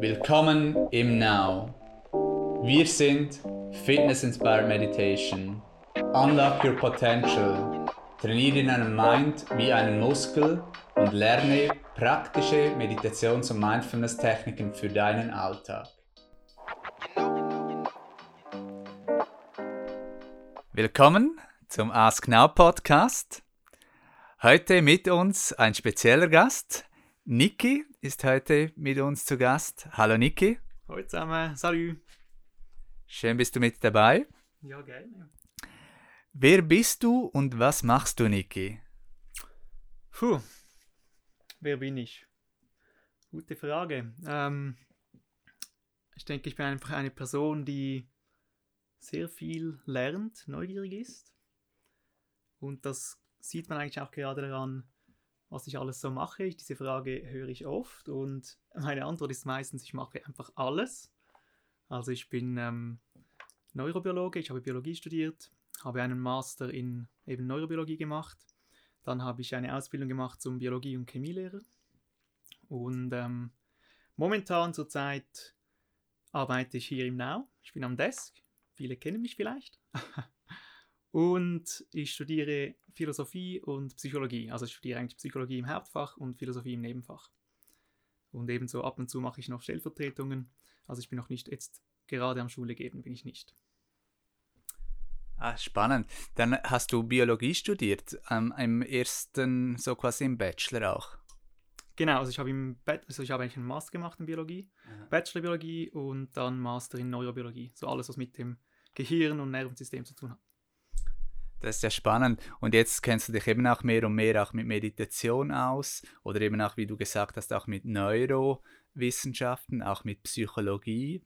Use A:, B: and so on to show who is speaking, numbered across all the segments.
A: Willkommen im Now. Wir sind Fitness Inspired Meditation. Unlock your potential. Trainiere deinen Mind wie einen Muskel und lerne praktische Meditations- und Mindfulness-Techniken für deinen Alltag. Willkommen zum Ask Now Podcast. Heute mit uns ein spezieller Gast. Niki ist heute mit uns zu Gast. Hallo Niki.
B: Hallo zusammen, salut.
A: Schön bist du mit dabei.
B: Ja, gerne.
A: Wer bist du und was machst du, Niki?
B: Puh, wer bin ich? Gute Frage. Ähm, ich denke, ich bin einfach eine Person, die sehr viel lernt, neugierig ist. Und das sieht man eigentlich auch gerade daran, was ich alles so mache. Diese Frage höre ich oft und meine Antwort ist meistens, ich mache einfach alles. Also ich bin ähm, Neurobiologe, ich habe Biologie studiert, habe einen Master in eben Neurobiologie gemacht. Dann habe ich eine Ausbildung gemacht zum Biologie- und Chemielehrer. Und ähm, momentan zurzeit arbeite ich hier im Now. Ich bin am Desk. Viele kennen mich vielleicht. und ich studiere Philosophie und Psychologie. Also ich studiere eigentlich Psychologie im Hauptfach und Philosophie im Nebenfach. Und ebenso ab und zu mache ich noch Stellvertretungen. Also ich bin noch nicht jetzt gerade am Schule geben, bin ich nicht.
A: Ah, spannend. Dann hast du Biologie studiert, ähm, im ersten, so quasi im Bachelor auch.
B: Genau, also ich habe im also ich habe eigentlich einen Master gemacht in Biologie, ja. Bachelor Biologie und dann Master in Neurobiologie. So alles, was mit dem Gehirn und Nervensystem zu tun hat.
A: Das ist ja spannend. Und jetzt kennst du dich eben auch mehr und mehr auch mit Meditation aus oder eben auch, wie du gesagt hast, auch mit Neurowissenschaften, auch mit Psychologie.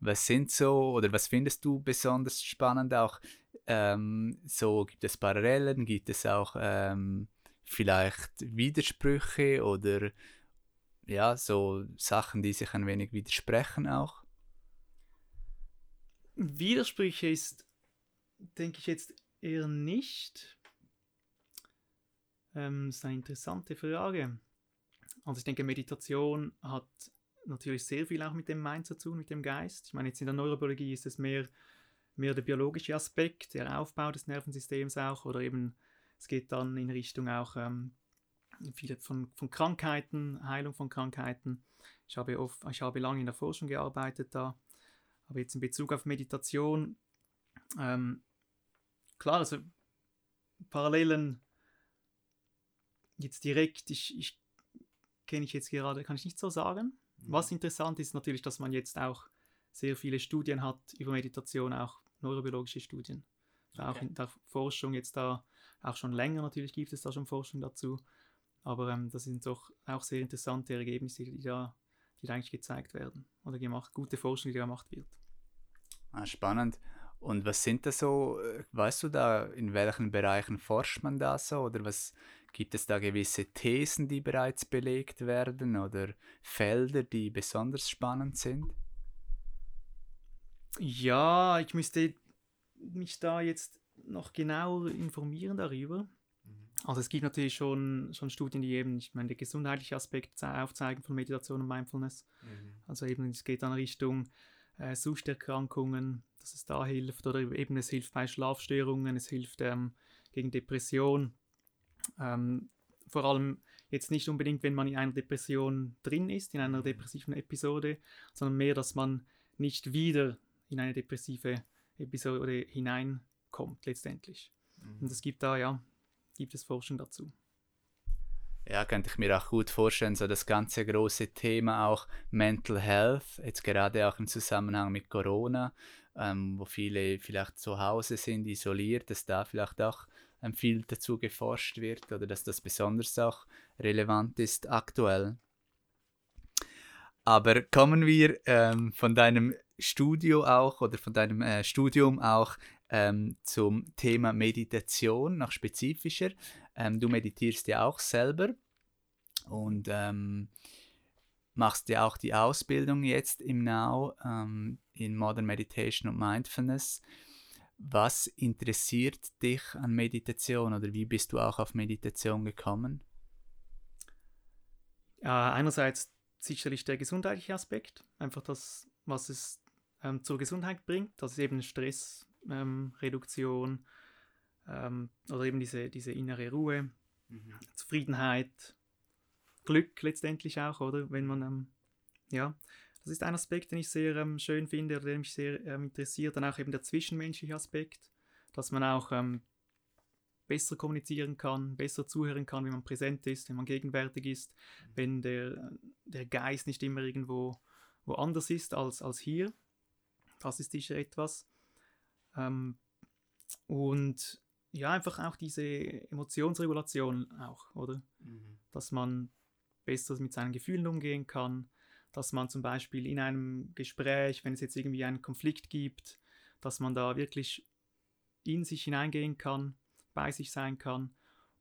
A: Was sind so oder was findest du besonders spannend auch? Ähm, so gibt es Parallelen, gibt es auch ähm, vielleicht Widersprüche oder ja, so Sachen, die sich ein wenig widersprechen auch?
B: Widersprüche ist, denke ich jetzt eher nicht. Ähm, das ist eine interessante Frage. Also ich denke, Meditation hat natürlich sehr viel auch mit dem Mind zu tun, mit dem Geist. Ich meine, jetzt in der Neurobiologie ist es mehr, mehr der biologische Aspekt, der Aufbau des Nervensystems auch, oder eben es geht dann in Richtung auch ähm, viele von, von Krankheiten, Heilung von Krankheiten. Ich habe, oft, ich habe lange in der Forschung gearbeitet da, aber jetzt in Bezug auf Meditation, ähm, klar, also Parallelen jetzt direkt, ich, ich kenne ich jetzt gerade, kann ich nicht so sagen. Mhm. Was interessant ist natürlich, dass man jetzt auch sehr viele Studien hat über Meditation, auch neurobiologische Studien. Okay. Auch in der Forschung jetzt da, auch schon länger natürlich gibt es da schon Forschung dazu. Aber ähm, das sind doch auch sehr interessante Ergebnisse, die da, die da eigentlich gezeigt werden oder gemacht, gute Forschung, die da gemacht wird.
A: Ah, spannend. Und was sind da so, äh, weißt du da, in welchen Bereichen forscht man da so? Oder was gibt es da gewisse Thesen, die bereits belegt werden oder Felder, die besonders spannend sind?
B: Ja, ich müsste mich da jetzt noch genauer informieren darüber. Mhm. Also es gibt natürlich schon, schon Studien, die eben, ich meine, der gesundheitliche Aspekt aufzeigen von Meditation und Mindfulness. Mhm. Also eben, es geht dann Richtung äh, Suchterkrankungen, dass es da hilft oder eben es hilft bei Schlafstörungen, es hilft ähm, gegen Depression. Ähm, vor allem jetzt nicht unbedingt, wenn man in einer Depression drin ist, in einer mhm. depressiven Episode, sondern mehr, dass man nicht wieder in eine depressive Episode hineinkommt letztendlich. Mhm. Und es gibt da, ja, gibt es Forschung dazu.
A: Ja, könnte ich mir auch gut vorstellen, so das ganze große Thema auch Mental Health, jetzt gerade auch im Zusammenhang mit Corona, ähm, wo viele vielleicht zu Hause sind, isoliert, dass da vielleicht auch ähm, viel dazu geforscht wird oder dass das besonders auch relevant ist aktuell. Aber kommen wir ähm, von deinem Studio auch oder von deinem äh, Studium auch ähm, zum Thema Meditation noch spezifischer. Ähm, du meditierst ja auch selber und ähm, machst ja auch die Ausbildung jetzt im Now ähm, in Modern Meditation und Mindfulness. Was interessiert dich an Meditation oder wie bist du auch auf Meditation gekommen?
B: Ja, einerseits sicherlich der gesundheitliche Aspekt, einfach das, was es ähm, zur Gesundheit bringt, das ist eben Stressreduktion ähm, ähm, oder eben diese, diese innere Ruhe, mhm. Zufriedenheit, Glück letztendlich auch, oder? Wenn man, ähm, ja, das ist ein Aspekt, den ich sehr ähm, schön finde oder der mich sehr ähm, interessiert. Dann auch eben der zwischenmenschliche Aspekt, dass man auch ähm, besser kommunizieren kann, besser zuhören kann, wenn man präsent ist, wenn man gegenwärtig ist, mhm. wenn der, der Geist nicht immer irgendwo woanders ist als, als hier. Das ist sicher etwas. Ähm, und ja, einfach auch diese Emotionsregulation auch, oder? Mhm. Dass man besser mit seinen Gefühlen umgehen kann, dass man zum Beispiel in einem Gespräch, wenn es jetzt irgendwie einen Konflikt gibt, dass man da wirklich in sich hineingehen kann, bei sich sein kann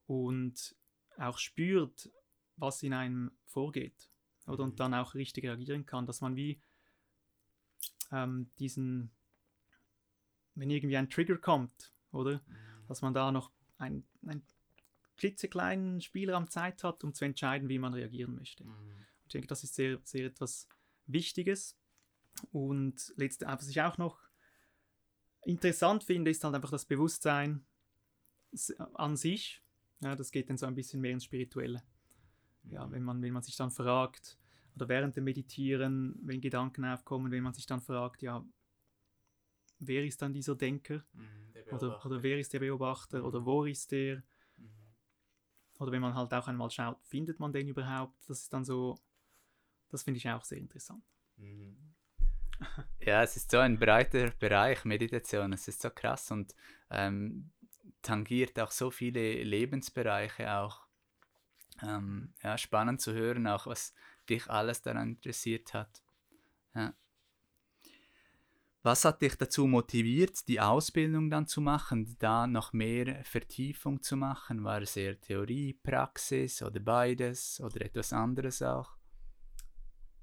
B: und auch spürt, was in einem vorgeht. Oder? Und mhm. dann auch richtig reagieren kann, dass man wie ähm, diesen, wenn irgendwie ein Trigger kommt, oder? Mhm. Dass man da noch ein, ein klitzekleinen Spielraum Zeit hat, um zu entscheiden, wie man reagieren möchte. Mhm. Ich denke, das ist sehr, sehr etwas Wichtiges. Und letzte, was ich auch noch interessant finde, ist halt einfach das Bewusstsein an sich. Ja, das geht dann so ein bisschen mehr ins Spirituelle. Ja, mhm. wenn man, wenn man sich dann fragt, oder während dem Meditieren, wenn Gedanken aufkommen, wenn man sich dann fragt, ja, wer ist dann dieser Denker? Mhm, oder, oder wer ist der Beobachter? Mhm. Oder wo ist der? Oder wenn man halt auch einmal schaut, findet man den überhaupt? Das ist dann so, das finde ich auch sehr interessant. Mhm.
A: Ja, es ist so ein breiter Bereich, Meditation, es ist so krass und ähm, tangiert auch so viele Lebensbereiche auch. Ähm, ja, spannend zu hören, auch was dich alles daran interessiert hat. Ja. Was hat dich dazu motiviert, die Ausbildung dann zu machen, da noch mehr Vertiefung zu machen? War es eher Theorie, Praxis oder beides oder etwas anderes auch?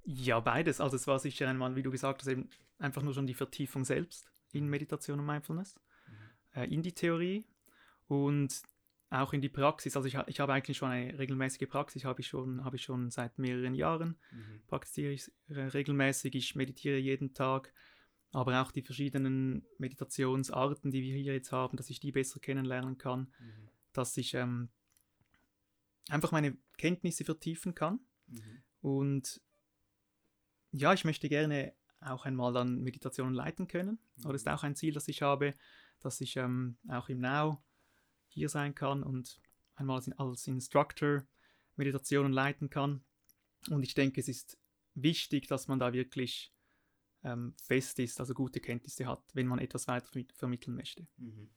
B: Ja, beides. Also es war sicher einmal, wie du gesagt hast, eben einfach nur schon die Vertiefung selbst in Meditation und Mindfulness, mhm. äh, in die Theorie und auch in die Praxis. Also ich, ich habe eigentlich schon eine regelmäßige Praxis, habe ich schon, habe ich schon seit mehreren Jahren, mhm. praktiziere ich regelmäßig, ich meditiere jeden Tag aber auch die verschiedenen Meditationsarten, die wir hier jetzt haben, dass ich die besser kennenlernen kann, mhm. dass ich ähm, einfach meine Kenntnisse vertiefen kann. Mhm. Und ja, ich möchte gerne auch einmal dann Meditationen leiten können. Mhm. Oder ist auch ein Ziel, das ich habe, dass ich ähm, auch im Now hier sein kann und einmal als Instructor Meditationen leiten kann. Und ich denke, es ist wichtig, dass man da wirklich ähm, fest ist, also gute Kenntnisse hat, wenn man etwas weiter vermitteln möchte. Mhm.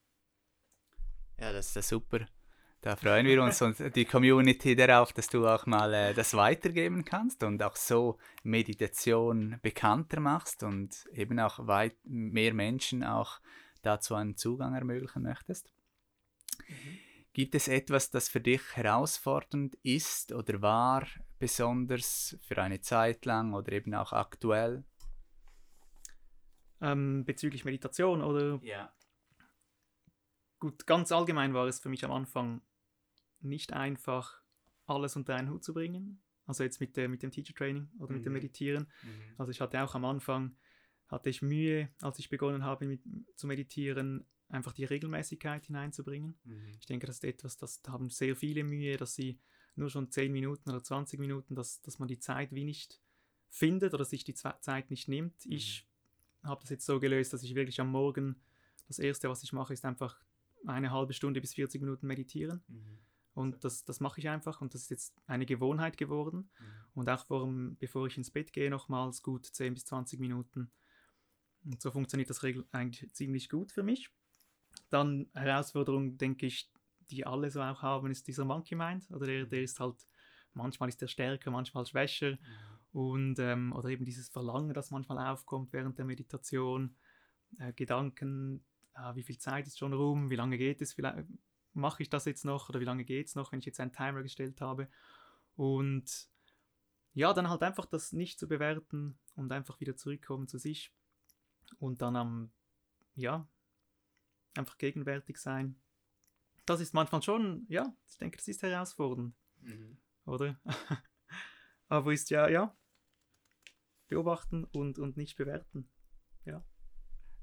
A: Ja, das ist ja super. Da freuen wir uns und die Community darauf, dass du auch mal äh, das weitergeben kannst und auch so Meditation bekannter machst und eben auch weit mehr Menschen auch dazu einen Zugang ermöglichen möchtest. Mhm. Gibt es etwas, das für dich herausfordernd ist oder war, besonders für eine Zeit lang oder eben auch aktuell?
B: Ähm, bezüglich Meditation oder.
A: Ja.
B: Gut, ganz allgemein war es für mich am Anfang nicht einfach, alles unter einen Hut zu bringen. Also jetzt mit, der, mit dem Teacher Training oder mhm. mit dem mhm. Meditieren. Mhm. Also ich hatte auch am Anfang, hatte ich Mühe, als ich begonnen habe mit, zu meditieren, einfach die Regelmäßigkeit hineinzubringen. Mhm. Ich denke, das ist etwas, das haben sehr viele Mühe, dass sie nur schon 10 Minuten oder 20 Minuten, dass, dass man die Zeit wie nicht findet oder sich die Zeit nicht nimmt. Mhm. Ich habe das jetzt so gelöst, dass ich wirklich am Morgen das Erste, was ich mache, ist einfach eine halbe Stunde bis 40 Minuten meditieren. Mhm. Und das, das mache ich einfach und das ist jetzt eine Gewohnheit geworden. Mhm. Und auch vor, bevor ich ins Bett gehe, nochmals gut 10 bis 20 Minuten. Und so funktioniert das eigentlich ziemlich gut für mich. Dann Herausforderung, denke ich, die alle so auch haben, ist dieser Monkey Mind. Oder der, der ist halt, manchmal ist der stärker, manchmal schwächer. Mhm und ähm, oder eben dieses Verlangen, das manchmal aufkommt während der Meditation, äh, Gedanken, äh, wie viel Zeit ist schon rum, wie lange geht es, vielleicht mache ich das jetzt noch oder wie lange geht es noch, wenn ich jetzt einen Timer gestellt habe und ja, dann halt einfach das nicht zu bewerten und einfach wieder zurückkommen zu sich und dann am, ja, einfach gegenwärtig sein. Das ist manchmal schon, ja, ich denke, das ist herausfordernd, mhm. oder? Aber ist ja, ja, beobachten und, und nicht bewerten. Ja.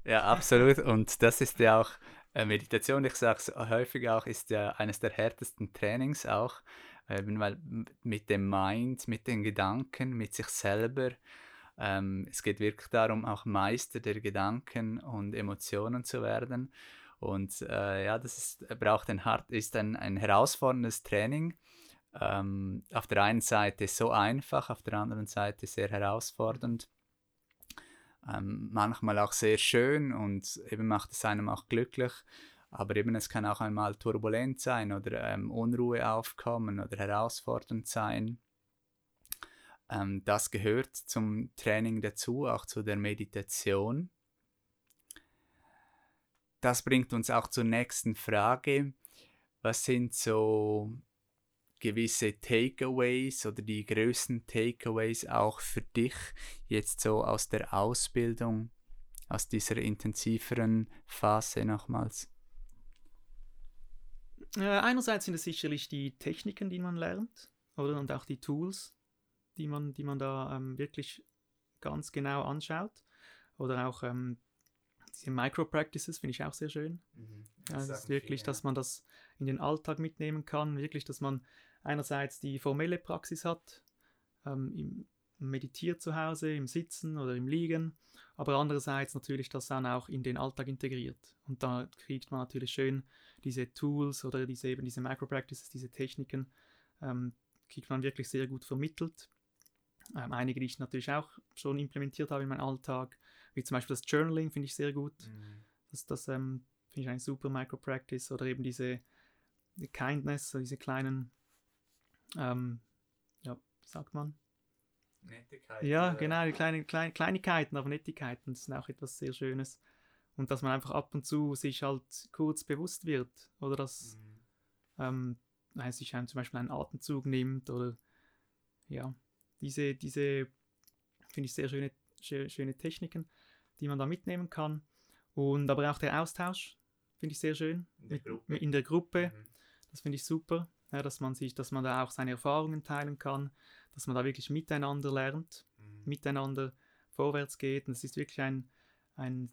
A: Ja, absolut. Und das ist ja auch äh, Meditation, ich sage es häufig auch, ist ja eines der härtesten Trainings auch, eben weil mit dem Mind, mit den Gedanken, mit sich selber, ähm, es geht wirklich darum, auch Meister der Gedanken und Emotionen zu werden. Und äh, ja, das ist, braucht ein hart, ist ein, ein herausforderndes Training. Ähm, auf der einen Seite so einfach, auf der anderen Seite sehr herausfordernd. Ähm, manchmal auch sehr schön und eben macht es einem auch glücklich. Aber eben es kann auch einmal turbulent sein oder ähm, Unruhe aufkommen oder herausfordernd sein. Ähm, das gehört zum Training dazu, auch zu der Meditation. Das bringt uns auch zur nächsten Frage. Was sind so gewisse Takeaways oder die größten Takeaways auch für dich jetzt so aus der Ausbildung, aus dieser intensiveren Phase nochmals?
B: Äh, einerseits sind es sicherlich die Techniken, die man lernt, oder und auch die Tools, die man, die man da ähm, wirklich ganz genau anschaut. Oder auch ähm, diese Micro-Practices finde ich auch sehr schön. Mhm. Das, das ist wirklich, viel, ja. dass man das in den Alltag mitnehmen kann. Wirklich, dass man einerseits die formelle Praxis hat, ähm, im, meditiert zu Hause, im Sitzen oder im Liegen, aber andererseits natürlich das dann auch in den Alltag integriert. Und da kriegt man natürlich schön diese Tools oder diese eben diese Micro-Practices, diese Techniken, ähm, kriegt man wirklich sehr gut vermittelt. Ähm, einige, die ich natürlich auch schon implementiert habe in meinem Alltag, wie zum Beispiel das Journaling, finde ich sehr gut. Mhm. Das, das ähm, finde ich ein super Micro-Practice oder eben diese die Kindness, so diese kleinen, ähm, ja, wie sagt man? Nettigkeiten. Ja, genau, die kleinen klein, Kleinigkeiten, aber Nettigkeiten, das ist auch etwas sehr Schönes. Und dass man einfach ab und zu sich halt kurz bewusst wird oder dass mhm. ähm, sich einem zum Beispiel einen Atemzug nimmt oder ja, diese, diese finde ich sehr schöne, schöne Techniken, die man da mitnehmen kann. Und aber auch der Austausch finde ich sehr schön in der Gruppe. in der Gruppe. Mhm. Das finde ich super, ja, dass man sich, dass man da auch seine Erfahrungen teilen kann, dass man da wirklich miteinander lernt, mhm. miteinander vorwärts geht. Und es ist wirklich ein, ein,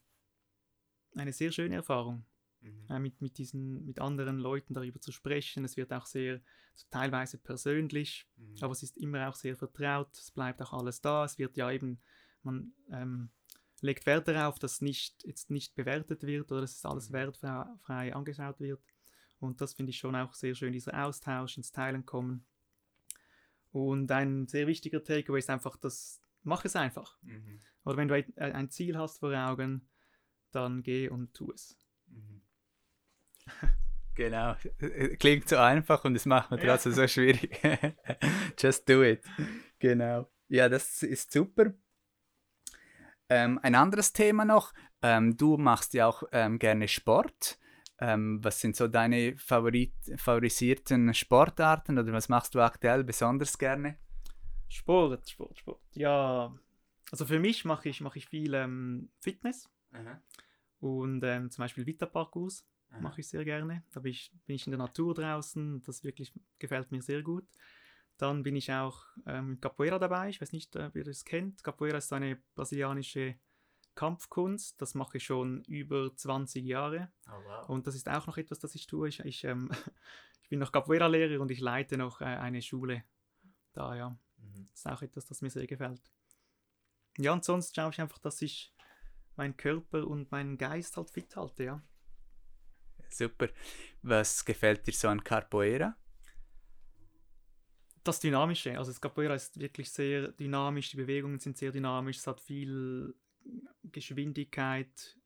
B: eine sehr schöne Erfahrung mhm. äh, mit, mit, diesen, mit anderen Leuten darüber zu sprechen. Es wird auch sehr teilweise persönlich, mhm. aber es ist immer auch sehr vertraut. Es bleibt auch alles da. Es wird ja eben, man ähm, legt Wert darauf, dass nicht, jetzt nicht bewertet wird oder dass es alles mhm. wertfrei angeschaut wird. Und das finde ich schon auch sehr schön, dieser Austausch, ins Teilen kommen. Und ein sehr wichtiger Takeaway ist einfach, das mach es einfach. Mhm. Oder wenn du ein Ziel hast vor Augen, dann geh und tu es. Mhm.
A: Genau, klingt so einfach und es macht mir trotzdem ja. so schwierig. Just do it. Genau. Ja, das ist super. Ähm, ein anderes Thema noch. Ähm, du machst ja auch ähm, gerne Sport. Ähm, was sind so deine Favorit favorisierten Sportarten oder was machst du aktuell besonders gerne?
B: Sport, Sport, Sport. Ja, also für mich mache ich, mach ich viel ähm, Fitness Aha. und ähm, zum Beispiel Vita-Parcours mache ich sehr gerne. Da bin ich, bin ich in der Natur draußen, das wirklich gefällt mir sehr gut. Dann bin ich auch ähm, Capoeira dabei. Ich weiß nicht, äh, wer das kennt. Capoeira ist eine brasilianische Kampfkunst. Das mache ich schon über 20 Jahre. Oh, wow. Und das ist auch noch etwas, das ich tue. Ich, ich, ähm, ich bin noch Capoeira-Lehrer und ich leite noch äh, eine Schule da, ja. Mhm. Das ist auch etwas, das mir sehr gefällt. Ja, und sonst schaue ich einfach, dass ich meinen Körper und meinen Geist halt fit halte, ja.
A: Super. Was gefällt dir so an Capoeira?
B: Das Dynamische. Also das Capoeira ist wirklich sehr dynamisch, die Bewegungen sind sehr dynamisch, es hat viel Geschwindigkeit,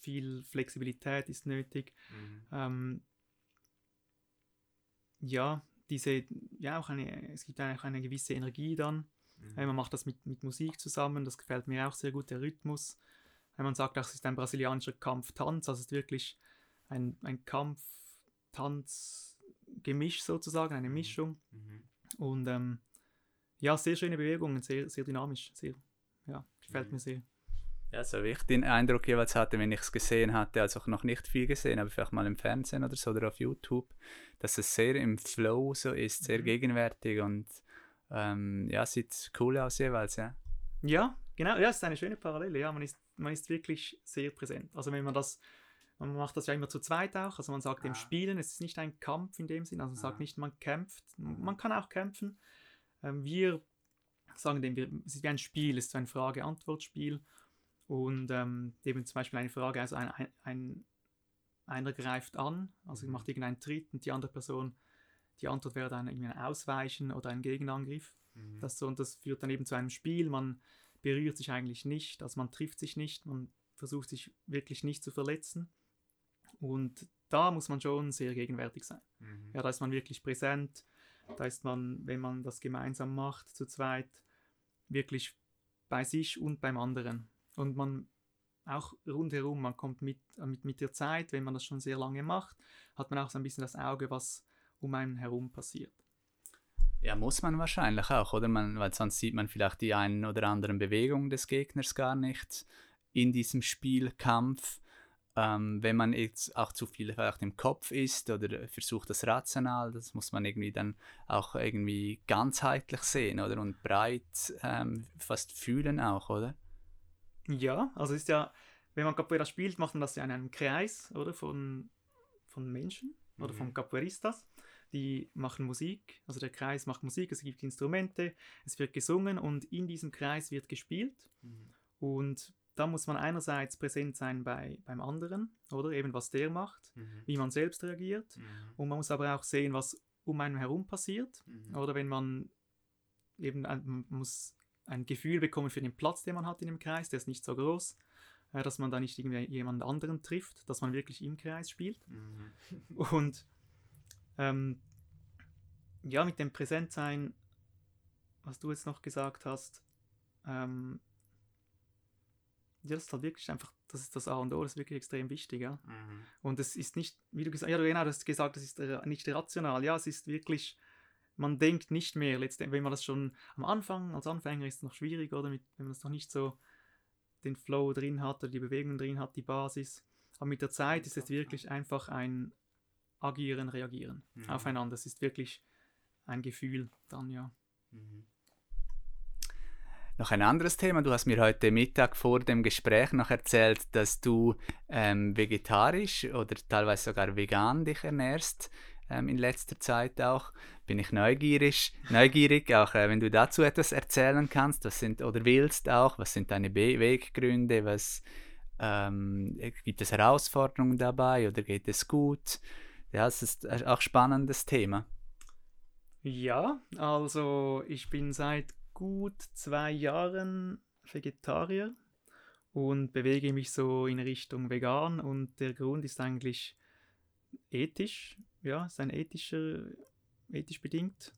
B: viel Flexibilität ist nötig. Mhm. Ähm, ja, diese, ja, auch eine, es gibt auch eine gewisse Energie dann. Mhm. man macht das mit, mit Musik zusammen, das gefällt mir auch sehr gut, der Rhythmus. Wenn man sagt, das ist ein brasilianischer Kampftanz, also es ist wirklich ein, ein Kampf, Tanz, Gemisch sozusagen, eine mhm. Mischung. Mhm. Und ähm, ja, sehr schöne Bewegungen, sehr, sehr dynamisch, sehr, ja, gefällt mhm. mir sehr.
A: Ja, so wie ich den Eindruck jeweils hatte, wenn ich es gesehen hatte, also noch nicht viel gesehen, aber vielleicht mal im Fernsehen oder so oder auf YouTube, dass es sehr im Flow so ist, sehr mhm. gegenwärtig und ähm, ja, sieht cool aus jeweils, ja.
B: Ja, genau, ja, es ist eine schöne Parallele. Ja, man ist, man ist wirklich sehr präsent. Also wenn man das, man macht das ja immer zu zweit auch. Also man sagt ah. im Spielen, es ist nicht ein Kampf in dem Sinn. Also man ah. sagt nicht, man kämpft. Mhm. Man kann auch kämpfen. Ähm, wir sagen dem, es ist wie ein Spiel, es ist ein Frage-Antwort-Spiel. Und ähm, eben zum Beispiel eine Frage, also ein, ein, ein einer greift an, also mhm. macht irgendeinen Tritt und die andere Person, die Antwort wäre dann irgendwie ein Ausweichen oder ein Gegenangriff. Mhm. Das, so, und das führt dann eben zu einem Spiel, man berührt sich eigentlich nicht, also man trifft sich nicht, man versucht sich wirklich nicht zu verletzen. Und da muss man schon sehr gegenwärtig sein. Mhm. Ja, da ist man wirklich präsent, da ist man, wenn man das gemeinsam macht, zu zweit, wirklich bei sich und beim anderen. Und man auch rundherum, man kommt mit, mit, mit der Zeit, wenn man das schon sehr lange macht, hat man auch so ein bisschen das Auge, was um einen herum passiert.
A: Ja, muss man wahrscheinlich auch, oder? Man, weil sonst sieht man vielleicht die einen oder anderen Bewegungen des Gegners gar nicht in diesem Spielkampf. Ähm, wenn man jetzt auch zu viel vielleicht im Kopf ist oder versucht das rational, das muss man irgendwie dann auch irgendwie ganzheitlich sehen, oder? Und breit ähm, fast fühlen auch, oder?
B: Ja, also ist ja, wenn man Capoeira spielt, macht man das ja in einem Kreis, oder? Von, von Menschen oder mhm. von Capoeiristas. Die machen Musik, also der Kreis macht Musik, es gibt Instrumente, es wird gesungen und in diesem Kreis wird gespielt. Mhm. Und da muss man einerseits präsent sein bei, beim anderen, oder eben was der macht, mhm. wie man selbst reagiert. Mhm. Und man muss aber auch sehen, was um einen herum passiert. Mhm. Oder wenn man eben, man muss ein Gefühl bekommen für den Platz, den man hat in dem Kreis. Der ist nicht so groß, äh, dass man da nicht irgendwie jemand anderen trifft, dass man wirklich im Kreis spielt. Mhm. Und ähm, ja, mit dem Präsentsein, was du jetzt noch gesagt hast, ähm, ja, das ist halt wirklich einfach, das ist das A und O, das ist wirklich extrem wichtig, ja. Mhm. Und es ist nicht, wie du gesagt hast, ja, genau, du hast gesagt, das ist nicht rational, ja, es ist wirklich man denkt nicht mehr, letztendlich, wenn man das schon am Anfang, als Anfänger ist es noch schwierig, oder mit, wenn man das noch nicht so den Flow drin hat oder die Bewegung drin hat, die Basis. Aber mit der Zeit ist es wirklich einfach ein Agieren, Reagieren mhm. aufeinander. Es ist wirklich ein Gefühl dann, ja. Mhm.
A: Noch ein anderes Thema. Du hast mir heute Mittag vor dem Gespräch noch erzählt, dass du ähm, vegetarisch oder teilweise sogar vegan dich ernährst ähm, in letzter Zeit auch. Bin ich neugierig, neugierig auch äh, wenn du dazu etwas erzählen kannst, was sind oder willst auch, was sind deine Beweggründe, was ähm, gibt es Herausforderungen dabei oder geht es gut? Ja, es ist auch ein spannendes Thema.
B: Ja, also ich bin seit gut zwei Jahren Vegetarier und bewege mich so in Richtung vegan und der Grund ist eigentlich ethisch ja, ist ein ethischer, ethisch bedingt.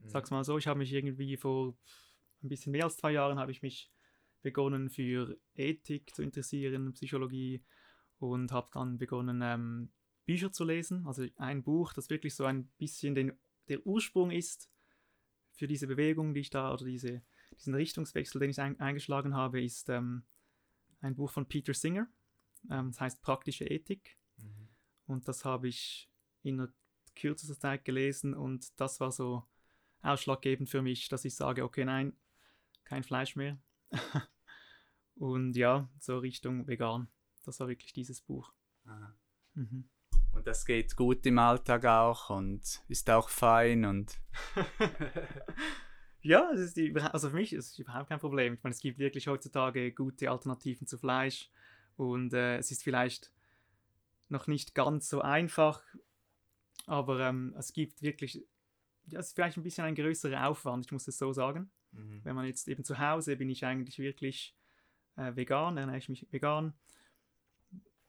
B: Mhm. Sag's mal so, ich habe mich irgendwie vor ein bisschen mehr als zwei Jahren habe ich mich begonnen für Ethik zu interessieren, Psychologie und habe dann begonnen ähm, Bücher zu lesen. Also ein Buch, das wirklich so ein bisschen den, der Ursprung ist für diese Bewegung, die ich da oder diese, diesen Richtungswechsel, den ich ein, eingeschlagen habe, ist ähm, ein Buch von Peter Singer. Ähm, das heißt Praktische Ethik. Mhm. Und das habe ich in kürzester Zeit gelesen und das war so ausschlaggebend für mich, dass ich sage, okay, nein, kein Fleisch mehr. und ja, so Richtung vegan. Das war wirklich dieses Buch.
A: Mhm. Und das geht gut im Alltag auch und ist auch fein und.
B: ja, es ist die, also für mich ist es überhaupt kein Problem. Ich meine, es gibt wirklich heutzutage gute Alternativen zu Fleisch und äh, es ist vielleicht noch nicht ganz so einfach, aber ähm, es gibt wirklich, ja, es ist vielleicht ein bisschen ein größerer Aufwand, ich muss es so sagen. Mhm. Wenn man jetzt eben zu Hause bin ich eigentlich wirklich äh, vegan, ernähre ich mich vegan.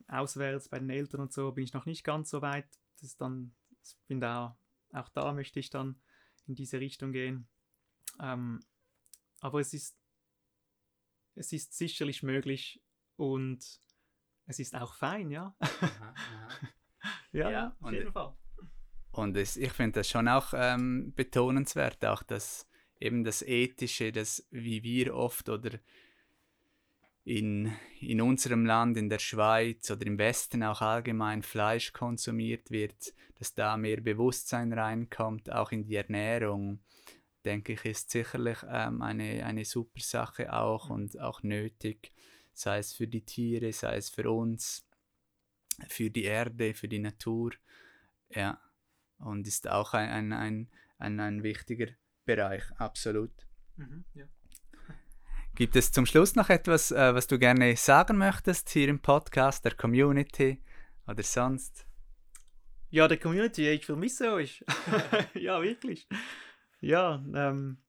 B: Auswärts bei den Eltern und so bin ich noch nicht ganz so weit. Das dann, ich bin da, auch da möchte ich dann in diese Richtung gehen. Ähm, aber es ist, es ist sicherlich möglich und es ist auch fein, ja. Aha, aha. ja, ja, auf jeden Fall.
A: Und es, ich finde das schon auch ähm, betonenswert, auch das eben das Ethische, das wie wir oft oder in, in unserem Land, in der Schweiz oder im Westen auch allgemein Fleisch konsumiert wird, dass da mehr Bewusstsein reinkommt, auch in die Ernährung, denke ich, ist sicherlich ähm, eine, eine super Sache auch und auch nötig, sei es für die Tiere, sei es für uns, für die Erde, für die Natur. Ja, und ist auch ein, ein, ein, ein, ein wichtiger Bereich, absolut. Mhm, ja. Gibt es zum Schluss noch etwas, äh, was du gerne sagen möchtest hier im Podcast, der Community oder sonst?
B: Ja, der Community, ich vermisse euch. ja, wirklich. Ja, ähm,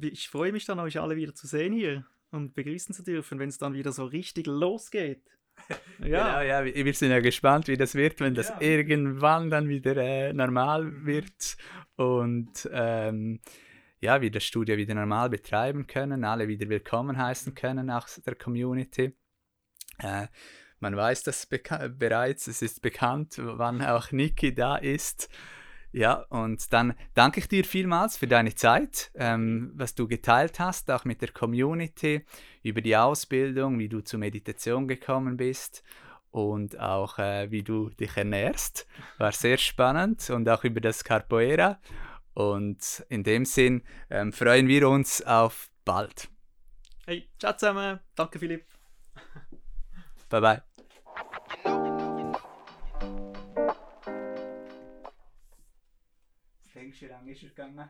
B: ich freue mich dann, euch alle wieder zu sehen hier und begrüßen zu dürfen, wenn es dann wieder so richtig losgeht.
A: Ja. Genau, ja, wir sind ja gespannt, wie das wird, wenn das ja. irgendwann dann wieder äh, normal wird und ähm, ja, das Studio wieder normal betreiben können, alle wieder willkommen heißen können aus der Community. Äh, man weiß das bereits, es ist bekannt, wann auch Niki da ist. Ja, und dann danke ich dir vielmals für deine Zeit, ähm, was du geteilt hast, auch mit der Community, über die Ausbildung, wie du zur Meditation gekommen bist und auch äh, wie du dich ernährst. War sehr spannend und auch über das Capoeira. Und in dem Sinn ähm, freuen wir uns auf bald.
B: Hey, ciao zusammen. Danke, Philipp.
A: Bye bye. Denkst du, wie lange ist es gegangen?